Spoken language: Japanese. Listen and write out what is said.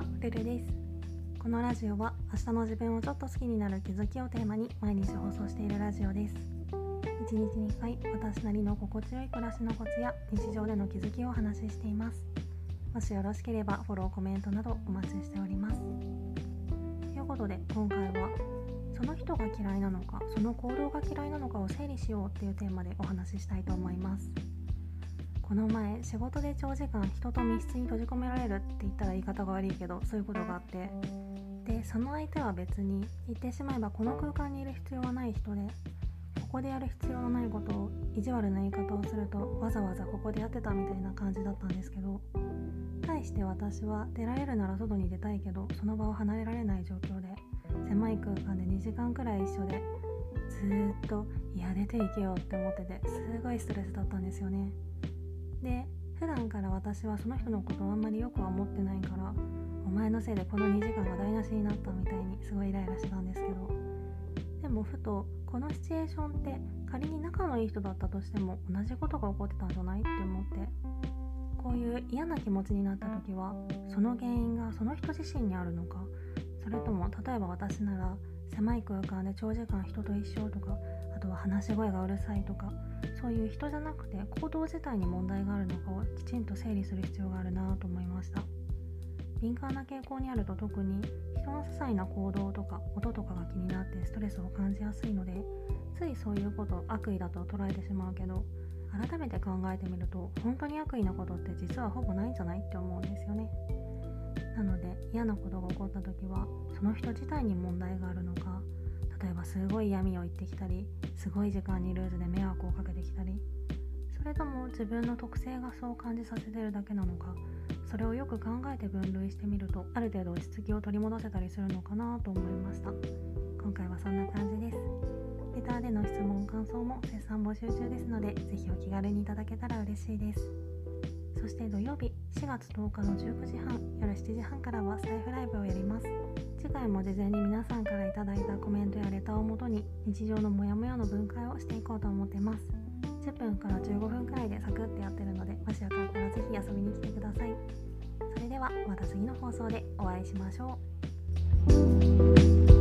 ルルです。このラジオは明日の自分をちょっと好きになる気づきをテーマに毎日放送しているラジオです。1日に1回私なりの心地よい暮らしのコツや日常での気づきをお話ししています。もしよろしければフォローコメントなどお待ちしております。ということで今回はその人が嫌いなのかその行動が嫌いなのかを整理しようっていうテーマでお話ししたいと思います。この前仕事で長時間人と密室に閉じ込められるって言ったら言い方が悪いけどそういうことがあってでその相手は別に言ってしまえばこの空間にいる必要はない人でここでやる必要のないことを意地悪な言い方をするとわざわざここでやってたみたいな感じだったんですけど対して私は出られるなら外に出たいけどその場を離れられない状況で狭い空間で2時間くらい一緒でずっと「いや出ていけよ」って思っててすごいストレスだったんですよね。で普段から私はその人のことをあんまりよくは思ってないからお前のせいでこの2時間が台無しになったみたいにすごいイライラしたんですけどでもふとこのシチュエーションって仮に仲のいい人だったとしても同じことが起こってたんじゃないって思ってこういう嫌な気持ちになった時はその原因がその人自身にあるのかそれとも例えば私なら狭い空間で長時間人と一緒とかあとは話し声がうるさいとかそういう人じゃなくて行動自体に問題があるのかをきちんと整理する必要があるなと思いました。敏感な傾向にあると特に人の些細な行動とか音とかが気になってストレスを感じやすいのでついそういうことを悪意だと捉えてしまうけど改めて考えてみると本当に悪意なことって実はほぼないんじゃないって思うんですよね。なので嫌なことが起こった時はその人自体に問題があるのか。例えばすごい闇を言ってきたりすごい時間にルーズで迷惑をかけてきたり。それとも自分の特性がそう感じさせてるだけなのか。それをよく考えて分類してみるとある程度落ち着きを取り戻せたりするのかなと思いました。今回はそんな感じです。レターでの質問感想も絶賛募集中ですので是非お気軽にいただけたら嬉しいです。そして土曜日4月10日の19時半夜7時半からはスタイフライブをやります。次回も事前に皆さんから頂いたコメントやレターをもとに日常のモヤモヤの分解をしていこうと思ってます。10分から15分くらいでサクッとやってるのでもしよかったら是非遊びに来てください。それではまた次の放送でお会いしましょう。